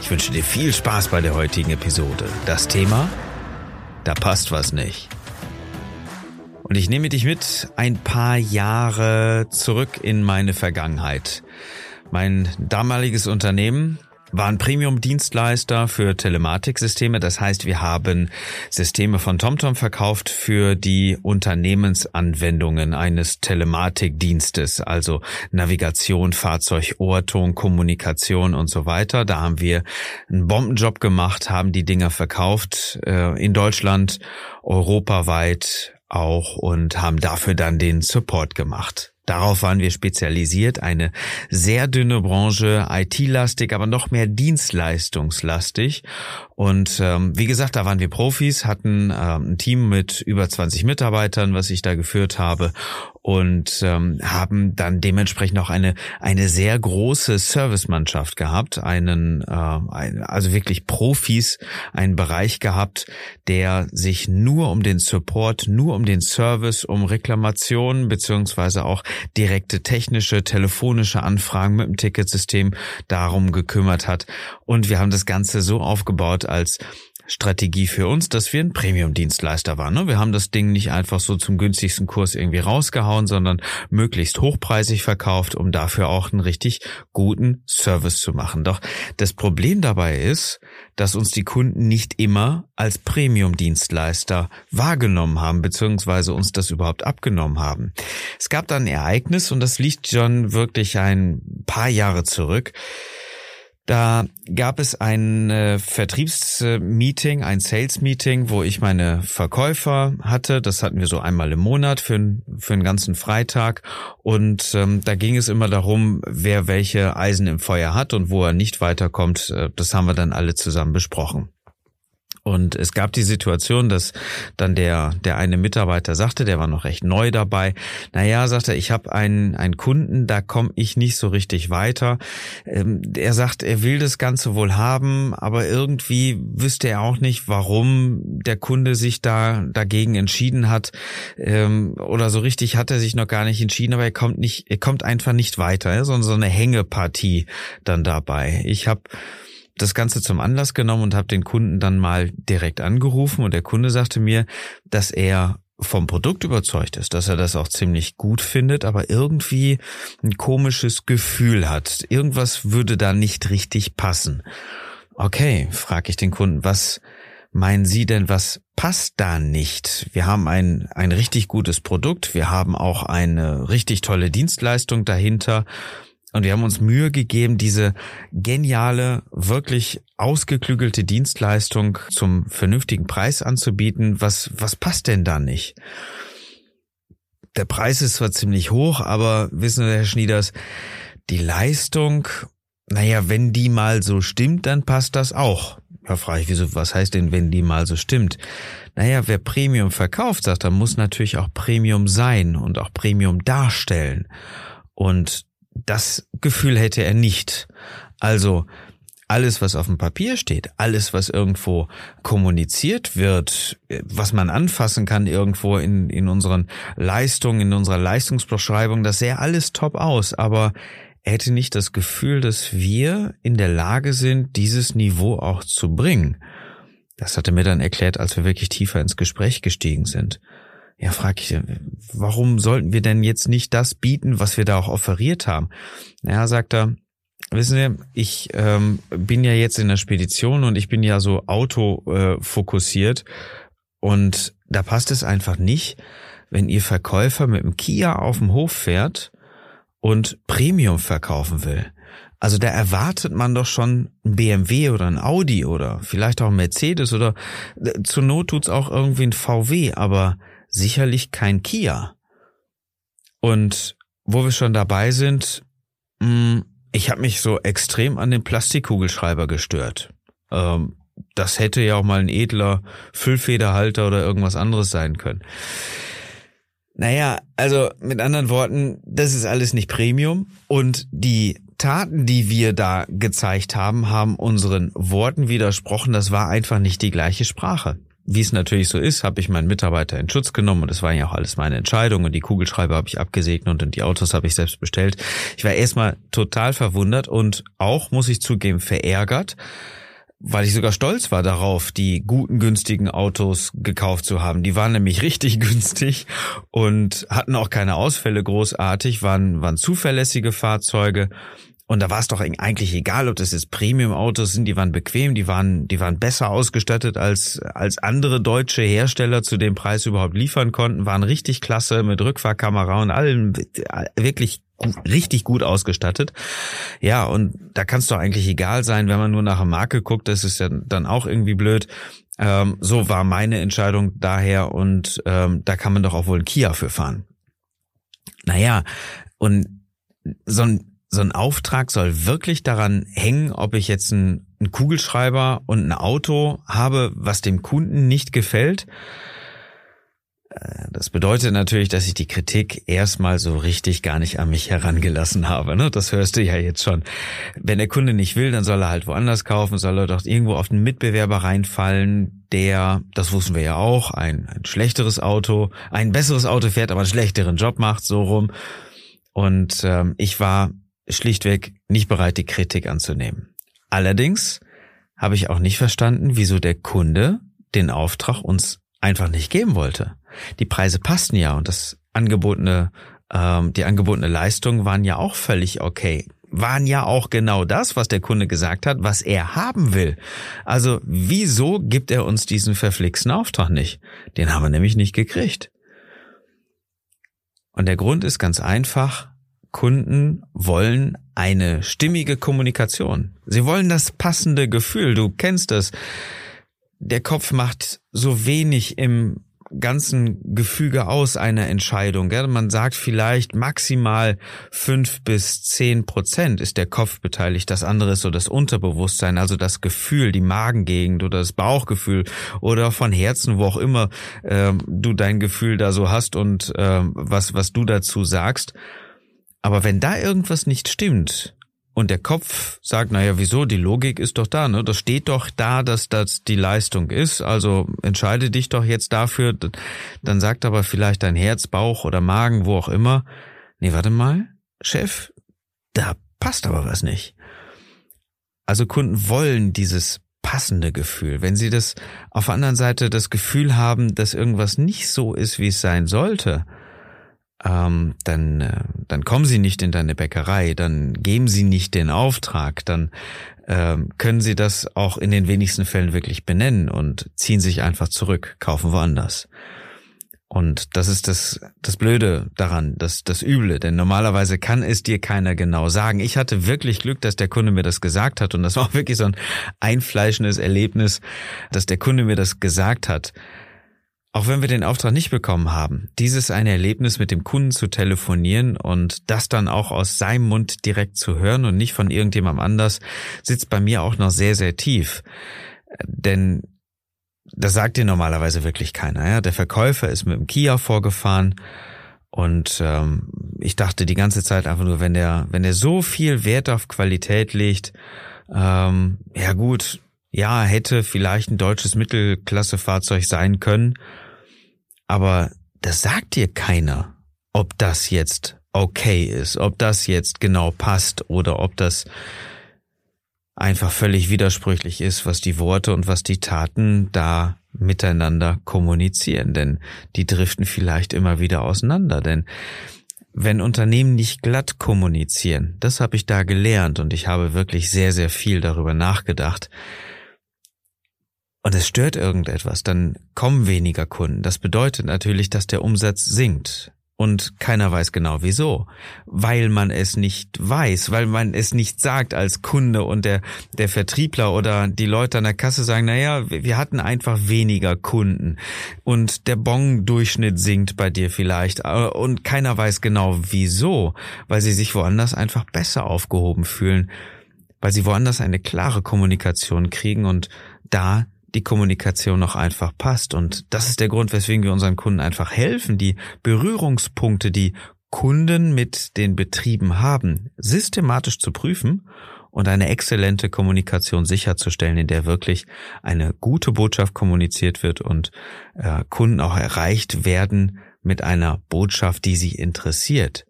Ich wünsche dir viel Spaß bei der heutigen Episode. Das Thema? Da passt was nicht. Und ich nehme dich mit ein paar Jahre zurück in meine Vergangenheit. Mein damaliges Unternehmen waren Premium-Dienstleister für Telematiksysteme. Das heißt, wir haben Systeme von TomTom verkauft für die Unternehmensanwendungen eines Telematikdienstes, also Navigation, Fahrzeug, Ortung, Kommunikation und so weiter. Da haben wir einen Bombenjob gemacht, haben die Dinger verkauft äh, in Deutschland, europaweit auch und haben dafür dann den Support gemacht. Darauf waren wir spezialisiert, eine sehr dünne Branche, IT-lastig, aber noch mehr dienstleistungslastig. Und ähm, wie gesagt, da waren wir Profis, hatten ähm, ein Team mit über 20 Mitarbeitern, was ich da geführt habe und ähm, haben dann dementsprechend auch eine eine sehr große Servicemannschaft gehabt, einen äh, ein, also wirklich Profis, einen Bereich gehabt, der sich nur um den Support, nur um den Service, um Reklamationen beziehungsweise auch direkte technische, telefonische Anfragen mit dem Ticketsystem darum gekümmert hat. Und wir haben das Ganze so aufgebaut als Strategie für uns, dass wir ein Premium-Dienstleister waren. Ne? Wir haben das Ding nicht einfach so zum günstigsten Kurs irgendwie rausgehauen, sondern möglichst hochpreisig verkauft, um dafür auch einen richtig guten Service zu machen. Doch das Problem dabei ist, dass uns die Kunden nicht immer als Premium-Dienstleister wahrgenommen haben, beziehungsweise uns das überhaupt abgenommen haben. Es gab dann ein Ereignis und das liegt schon wirklich ein paar Jahre zurück. Da gab es ein äh, Vertriebsmeeting, ein Sales-Meeting, wo ich meine Verkäufer hatte. Das hatten wir so einmal im Monat für, für einen ganzen Freitag. Und ähm, da ging es immer darum, wer welche Eisen im Feuer hat und wo er nicht weiterkommt. Äh, das haben wir dann alle zusammen besprochen. Und es gab die Situation, dass dann der, der eine Mitarbeiter sagte, der war noch recht neu dabei, naja, sagt er, ich habe einen, einen Kunden, da komme ich nicht so richtig weiter. Ähm, er sagt, er will das Ganze wohl haben, aber irgendwie wüsste er auch nicht, warum der Kunde sich da dagegen entschieden hat. Ähm, oder so richtig hat er sich noch gar nicht entschieden, aber er kommt nicht, er kommt einfach nicht weiter, sondern so eine Hängepartie dann dabei. Ich habe das Ganze zum Anlass genommen und habe den Kunden dann mal direkt angerufen und der Kunde sagte mir, dass er vom Produkt überzeugt ist, dass er das auch ziemlich gut findet, aber irgendwie ein komisches Gefühl hat. Irgendwas würde da nicht richtig passen. Okay, frage ich den Kunden, was meinen Sie denn, was passt da nicht? Wir haben ein, ein richtig gutes Produkt, wir haben auch eine richtig tolle Dienstleistung dahinter und wir haben uns Mühe gegeben, diese geniale, wirklich ausgeklügelte Dienstleistung zum vernünftigen Preis anzubieten. Was, was passt denn da nicht? Der Preis ist zwar ziemlich hoch, aber wissen Sie, Herr Schnieders, die Leistung, naja, wenn die mal so stimmt, dann passt das auch. Da frage ich, wieso, was heißt denn, wenn die mal so stimmt? Naja, wer Premium verkauft, sagt, er muss natürlich auch Premium sein und auch Premium darstellen. Und das Gefühl hätte er nicht. Also alles, was auf dem Papier steht, alles, was irgendwo kommuniziert wird, was man anfassen kann irgendwo in, in unseren Leistungen, in unserer Leistungsbeschreibung, das sähe alles top aus, aber er hätte nicht das Gefühl, dass wir in der Lage sind, dieses Niveau auch zu bringen. Das hat er mir dann erklärt, als wir wirklich tiefer ins Gespräch gestiegen sind. Ja, frag ich, warum sollten wir denn jetzt nicht das bieten, was wir da auch offeriert haben? Ja, sagt er, wissen Sie, ich ähm, bin ja jetzt in der Spedition und ich bin ja so autofokussiert äh, und da passt es einfach nicht, wenn Ihr Verkäufer mit dem Kia auf dem Hof fährt und Premium verkaufen will. Also da erwartet man doch schon ein BMW oder ein Audi oder vielleicht auch ein Mercedes oder zur Not tut's auch irgendwie ein VW, aber sicherlich kein Kia. Und wo wir schon dabei sind, mh, hm, ich habe mich so extrem an den Plastikkugelschreiber gestört. Ähm, das hätte ja auch mal ein edler Füllfederhalter oder irgendwas anderes sein können. Naja, also mit anderen Worten, das ist alles nicht Premium und die Taten, die wir da gezeigt haben, haben unseren Worten widersprochen. Das war einfach nicht die gleiche Sprache. Wie es natürlich so ist, habe ich meinen Mitarbeiter in Schutz genommen und das war ja auch alles meine Entscheidung und die Kugelschreiber habe ich abgesegnet und die Autos habe ich selbst bestellt. Ich war erstmal total verwundert und auch, muss ich zugeben, verärgert, weil ich sogar stolz war darauf, die guten, günstigen Autos gekauft zu haben. Die waren nämlich richtig günstig und hatten auch keine Ausfälle großartig, waren, waren zuverlässige Fahrzeuge. Und da war es doch eigentlich egal, ob das jetzt Premium-Autos sind, die waren bequem, die waren, die waren besser ausgestattet als, als andere deutsche Hersteller zu dem Preis überhaupt liefern konnten, waren richtig klasse mit Rückfahrkamera und allem wirklich richtig gut ausgestattet. Ja, und da kann es doch eigentlich egal sein, wenn man nur nach der Marke guckt, das ist ja dann auch irgendwie blöd. Ähm, so war meine Entscheidung daher und ähm, da kann man doch auch wohl ein Kia für fahren. Naja, und so ein, so ein Auftrag soll wirklich daran hängen, ob ich jetzt einen, einen Kugelschreiber und ein Auto habe, was dem Kunden nicht gefällt. Äh, das bedeutet natürlich, dass ich die Kritik erstmal so richtig gar nicht an mich herangelassen habe. Ne? Das hörst du ja jetzt schon. Wenn der Kunde nicht will, dann soll er halt woanders kaufen, soll er doch irgendwo auf den Mitbewerber reinfallen, der, das wussten wir ja auch, ein, ein schlechteres Auto, ein besseres Auto fährt, aber einen schlechteren Job macht, so rum. Und ähm, ich war schlichtweg nicht bereit, die Kritik anzunehmen. Allerdings habe ich auch nicht verstanden, wieso der Kunde den Auftrag uns einfach nicht geben wollte. Die Preise passten ja und das angebotene, ähm, die angebotene Leistung waren ja auch völlig okay. Waren ja auch genau das, was der Kunde gesagt hat, was er haben will. Also wieso gibt er uns diesen verflixten Auftrag nicht? Den haben wir nämlich nicht gekriegt. Und der Grund ist ganz einfach, Kunden wollen eine stimmige Kommunikation. Sie wollen das passende Gefühl. Du kennst es der Kopf macht so wenig im ganzen Gefüge aus einer Entscheidung. Man sagt vielleicht maximal fünf bis zehn Prozent ist der Kopf beteiligt. Das andere ist so das Unterbewusstsein, also das Gefühl, die Magengegend oder das Bauchgefühl oder von Herzen, wo auch immer ähm, du dein Gefühl da so hast und ähm, was was du dazu sagst. Aber wenn da irgendwas nicht stimmt, und der Kopf sagt, naja, wieso? Die Logik ist doch da, ne? Das steht doch da, dass das die Leistung ist. Also entscheide dich doch jetzt dafür. Dann sagt aber vielleicht dein Herz, Bauch oder Magen, wo auch immer, nee, warte mal, Chef, da passt aber was nicht. Also Kunden wollen dieses passende Gefühl. Wenn sie das auf der anderen Seite das Gefühl haben, dass irgendwas nicht so ist, wie es sein sollte, ähm, dann, äh, dann kommen sie nicht in deine Bäckerei, dann geben sie nicht den Auftrag, dann ähm, können sie das auch in den wenigsten Fällen wirklich benennen und ziehen sich einfach zurück, kaufen woanders. Und das ist das, das Blöde daran, das, das Üble, denn normalerweise kann es dir keiner genau sagen. Ich hatte wirklich Glück, dass der Kunde mir das gesagt hat und das war auch wirklich so ein einfleischendes Erlebnis, dass der Kunde mir das gesagt hat. Auch wenn wir den Auftrag nicht bekommen haben, dieses eine Erlebnis mit dem Kunden zu telefonieren und das dann auch aus seinem Mund direkt zu hören und nicht von irgendjemandem anders, sitzt bei mir auch noch sehr, sehr tief. Denn das sagt dir normalerweise wirklich keiner. Ja? Der Verkäufer ist mit dem Kia vorgefahren und ähm, ich dachte die ganze Zeit einfach nur, wenn der, wenn der so viel Wert auf Qualität legt, ähm, ja gut, ja, hätte vielleicht ein deutsches Mittelklassefahrzeug sein können, aber das sagt dir keiner, ob das jetzt okay ist, ob das jetzt genau passt oder ob das einfach völlig widersprüchlich ist, was die Worte und was die Taten da miteinander kommunizieren, denn die driften vielleicht immer wieder auseinander, denn wenn Unternehmen nicht glatt kommunizieren, das habe ich da gelernt und ich habe wirklich sehr, sehr viel darüber nachgedacht, und es stört irgendetwas, dann kommen weniger Kunden. Das bedeutet natürlich, dass der Umsatz sinkt. Und keiner weiß genau wieso. Weil man es nicht weiß, weil man es nicht sagt als Kunde und der, der Vertriebler oder die Leute an der Kasse sagen, naja, wir hatten einfach weniger Kunden und der Bon-Durchschnitt sinkt bei dir vielleicht äh, und keiner weiß genau wieso, weil sie sich woanders einfach besser aufgehoben fühlen. weil sie woanders eine klare Kommunikation kriegen und da die Kommunikation noch einfach passt. Und das ist der Grund, weswegen wir unseren Kunden einfach helfen, die Berührungspunkte, die Kunden mit den Betrieben haben, systematisch zu prüfen und eine exzellente Kommunikation sicherzustellen, in der wirklich eine gute Botschaft kommuniziert wird und äh, Kunden auch erreicht werden mit einer Botschaft, die sie interessiert.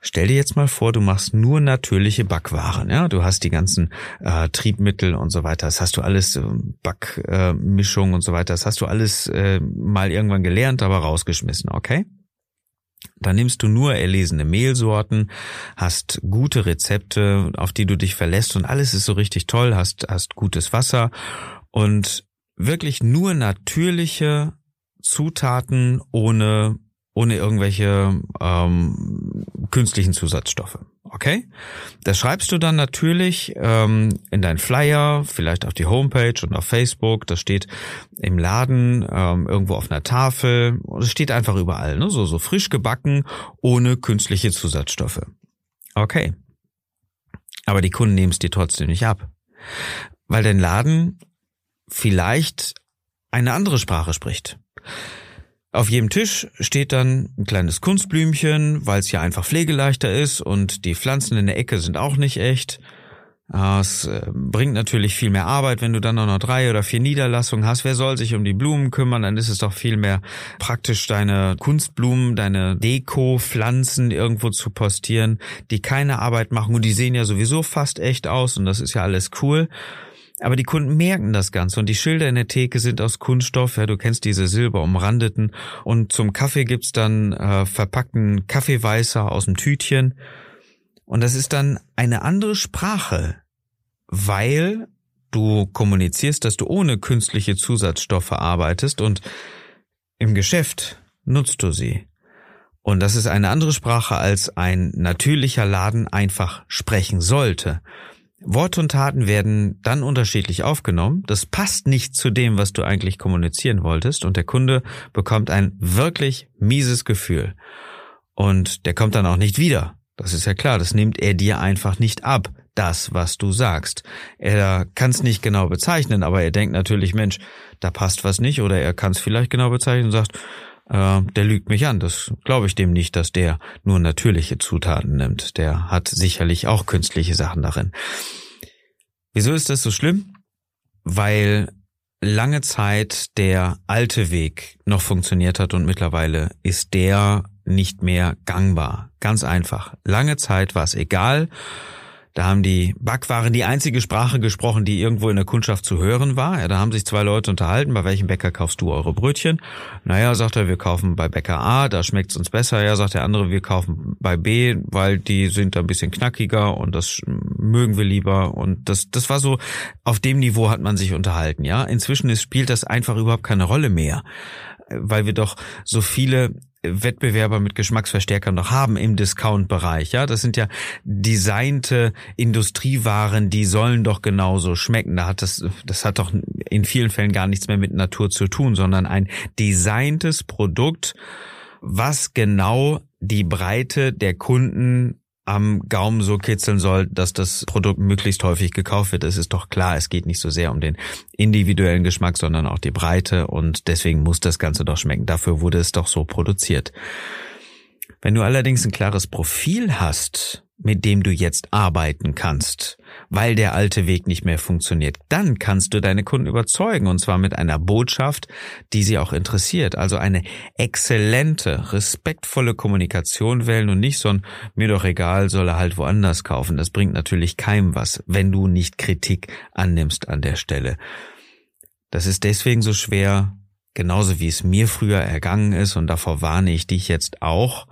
Stell dir jetzt mal vor, du machst nur natürliche Backwaren. Ja, du hast die ganzen äh, Triebmittel und so weiter. Das hast du alles äh, Backmischung äh, und so weiter. Das hast du alles äh, mal irgendwann gelernt, aber rausgeschmissen. Okay? Dann nimmst du nur erlesene Mehlsorten, hast gute Rezepte, auf die du dich verlässt und alles ist so richtig toll, hast, hast gutes Wasser und wirklich nur natürliche Zutaten ohne ohne irgendwelche ähm, künstlichen Zusatzstoffe. Okay? Das schreibst du dann natürlich ähm, in dein Flyer, vielleicht auf die Homepage und auf Facebook. Das steht im Laden, ähm, irgendwo auf einer Tafel. Das steht einfach überall. Ne? So, so frisch gebacken, ohne künstliche Zusatzstoffe. Okay. Aber die Kunden nehmen es dir trotzdem nicht ab. Weil dein Laden vielleicht eine andere Sprache spricht. Auf jedem Tisch steht dann ein kleines Kunstblümchen, weil es ja einfach pflegeleichter ist und die Pflanzen in der Ecke sind auch nicht echt. Es äh, bringt natürlich viel mehr Arbeit, wenn du dann noch drei oder vier Niederlassungen hast. Wer soll sich um die Blumen kümmern? Dann ist es doch viel mehr praktisch, deine Kunstblumen, deine Deko-Pflanzen irgendwo zu postieren, die keine Arbeit machen und die sehen ja sowieso fast echt aus und das ist ja alles cool. Aber die Kunden merken das Ganze und die Schilder in der Theke sind aus Kunststoff. Ja, du kennst diese silberumrandeten. Und zum Kaffee gibt's dann äh, verpackten Kaffeeweißer aus dem Tütchen. Und das ist dann eine andere Sprache, weil du kommunizierst, dass du ohne künstliche Zusatzstoffe arbeitest und im Geschäft nutzt du sie. Und das ist eine andere Sprache, als ein natürlicher Laden einfach sprechen sollte. Worte und Taten werden dann unterschiedlich aufgenommen. Das passt nicht zu dem, was du eigentlich kommunizieren wolltest und der Kunde bekommt ein wirklich mieses Gefühl. Und der kommt dann auch nicht wieder. Das ist ja klar, das nimmt er dir einfach nicht ab, das, was du sagst. Er kann es nicht genau bezeichnen, aber er denkt natürlich, Mensch, da passt was nicht oder er kann es vielleicht genau bezeichnen und sagt, äh, der lügt mich an. Das glaube ich dem nicht, dass der nur natürliche Zutaten nimmt. Der hat sicherlich auch künstliche Sachen darin. Wieso ist das so schlimm? Weil lange Zeit der alte Weg noch funktioniert hat und mittlerweile ist der nicht mehr gangbar. Ganz einfach. Lange Zeit war es egal, da haben die Backwaren die einzige Sprache gesprochen, die irgendwo in der Kundschaft zu hören war. Ja, da haben sich zwei Leute unterhalten, bei welchem Bäcker kaufst du eure Brötchen? Naja, sagt er, wir kaufen bei Bäcker A, da schmeckt's uns besser. Ja, sagt der andere, wir kaufen bei B, weil die sind da ein bisschen knackiger und das mögen wir lieber. Und das, das war so, auf dem Niveau hat man sich unterhalten, ja. Inzwischen ist, spielt das einfach überhaupt keine Rolle mehr weil wir doch so viele Wettbewerber mit Geschmacksverstärkern noch haben im Discount-Bereich. Ja, das sind ja designte Industriewaren, die sollen doch genauso schmecken. Da hat das, das hat doch in vielen Fällen gar nichts mehr mit Natur zu tun, sondern ein designtes Produkt, was genau die Breite der Kunden am Gaumen so kitzeln soll, dass das Produkt möglichst häufig gekauft wird. Es ist doch klar, es geht nicht so sehr um den individuellen Geschmack, sondern auch die Breite und deswegen muss das Ganze doch schmecken. Dafür wurde es doch so produziert. Wenn du allerdings ein klares Profil hast, mit dem du jetzt arbeiten kannst, weil der alte Weg nicht mehr funktioniert, dann kannst du deine Kunden überzeugen und zwar mit einer Botschaft, die sie auch interessiert. Also eine exzellente, respektvolle Kommunikation wählen und nicht so ein mir doch egal, soll er halt woanders kaufen. Das bringt natürlich keinem was, wenn du nicht Kritik annimmst an der Stelle. Das ist deswegen so schwer, genauso wie es mir früher ergangen ist und davor warne ich dich jetzt auch,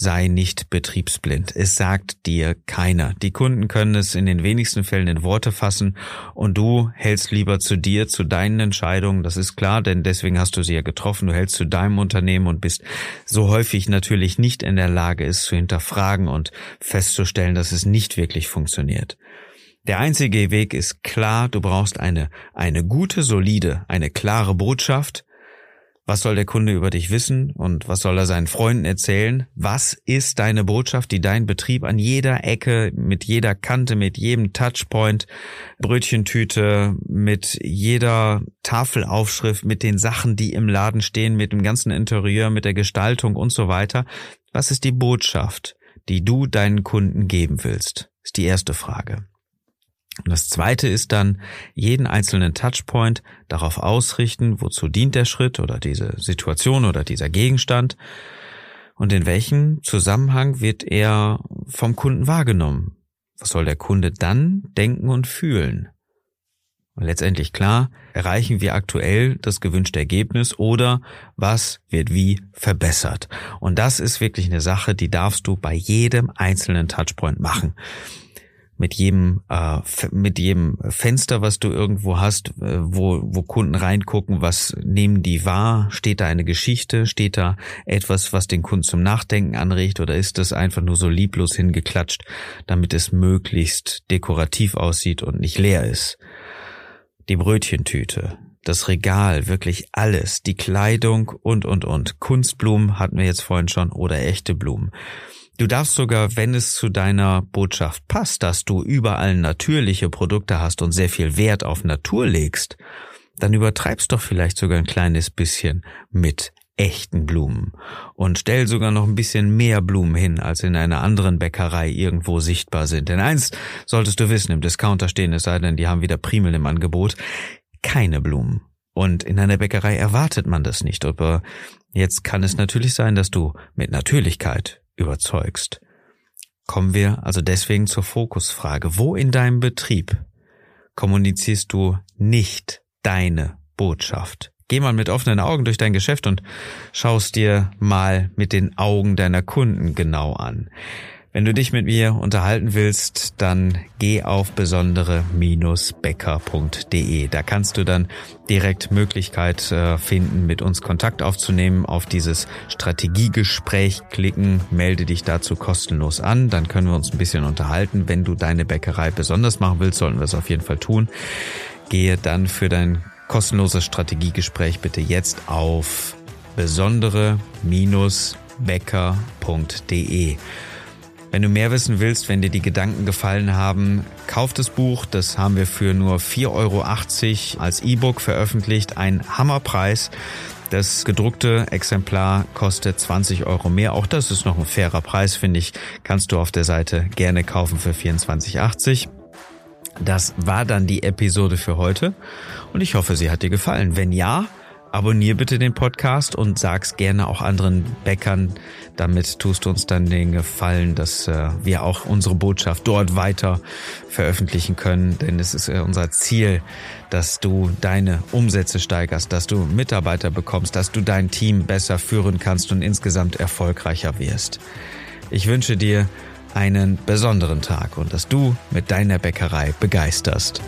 sei nicht betriebsblind. Es sagt dir keiner. Die Kunden können es in den wenigsten Fällen in Worte fassen und du hältst lieber zu dir, zu deinen Entscheidungen. Das ist klar, denn deswegen hast du sie ja getroffen. Du hältst zu deinem Unternehmen und bist so häufig natürlich nicht in der Lage, es zu hinterfragen und festzustellen, dass es nicht wirklich funktioniert. Der einzige Weg ist klar, du brauchst eine, eine gute, solide, eine klare Botschaft, Was soll der Kunde über dich wissen und was soll er seinen Freunden erzählen? Was ist deine Botschaft, die dein Betrieb an jeder Ecke, mit jeder Kante, mit jedem Touchpoint, Brötchentüte, mit jeder Tafelaufschrift, mit den Sachen, die im Laden stehen, mit dem ganzen Interieur, mit der Gestaltung und so weiter? Was ist die Botschaft, die du deinen Kunden geben willst? Ist die erste Frage. Und das zweite ist dann, jeden einzelnen Touchpoint darauf ausrichten, wozu dient der Schritt oder diese Situation oder dieser Gegenstand und in welchem Zusammenhang wird er vom Kunden wahrgenommen. Was soll der Kunde dann denken und fühlen? Und letztendlich klar, erreichen wir aktuell das gewünschte Ergebnis oder was wird wie verbessert. Und das ist wirklich eine Sache, die darfst du bei jedem einzelnen Touchpoint machen mit jedem äh, mit jedem Fenster, was du irgendwo hast, äh, wo wo Kunden reingucken, was nehmen die wahr? Steht da eine Geschichte? Steht da etwas, was den Kunden zum Nachdenken anregt, oder ist das einfach nur so lieblos hingeklatscht, damit es möglichst dekorativ aussieht und nicht leer ist? Die Brötchentüte, das Regal, wirklich alles, die Kleidung und und und. Kunstblumen hatten wir jetzt vorhin schon oder echte Blumen. Du darfst sogar, wenn es zu deiner Botschaft passt, dass du überall natürliche Produkte hast und sehr viel Wert auf Natur legst, dann übertreibst doch vielleicht sogar ein kleines bisschen mit echten Blumen und stell sogar noch ein bisschen mehr Blumen hin, als in einer anderen Bäckerei irgendwo sichtbar sind. Denn eins solltest du wissen, im Discounter stehen, es sei denn, die haben wieder Primel im Angebot, keine Blumen. Und in einer Bäckerei erwartet man das nicht. Aber jetzt kann es natürlich sein, dass du mit Natürlichkeit überzeugst. Kommen wir also deswegen zur Fokusfrage. Wo in deinem Betrieb kommunizierst du nicht deine Botschaft? Geh mal mit offenen Augen durch dein Geschäft und schaust dir mal mit den Augen deiner Kunden genau an. Wenn du dich mit mir unterhalten willst, dann geh auf besondere-becker.de. Da kannst du dann direkt Möglichkeit äh, finden, mit uns Kontakt aufzunehmen, auf dieses Strategiegespräch klicken, melde dich dazu kostenlos an, dann können wir uns ein bisschen unterhalten. Wenn du deine Bäckerei besonders machen willst, sollten wir es auf jeden Fall tun. Gehe dann für dein kostenloses Strategiegespräch bitte jetzt auf besondere-becker.de. Wenn du mehr wissen willst, wenn dir die Gedanken gefallen haben, kauf das Buch. Das haben wir für nur 4,80 Euro als E-Book veröffentlicht. Ein Hammerpreis. Das gedruckte Exemplar kostet 20 Euro mehr. Auch das ist noch ein fairer Preis, finde ich. Kannst du auf der Seite gerne kaufen für 24,80. Das war dann die Episode für heute und ich hoffe, sie hat dir gefallen. Wenn ja, Abonnier bitte den Podcast und sag's gerne auch anderen Bäckern. Damit tust du uns dann den Gefallen, dass äh, wir auch unsere Botschaft dort weiter veröffentlichen können. Denn es ist äh, unser Ziel, dass du deine Umsätze steigerst, dass du Mitarbeiter bekommst, dass du dein Team besser führen kannst und insgesamt erfolgreicher wirst. Ich wünsche dir einen besonderen Tag und dass du mit deiner Bäckerei begeisterst.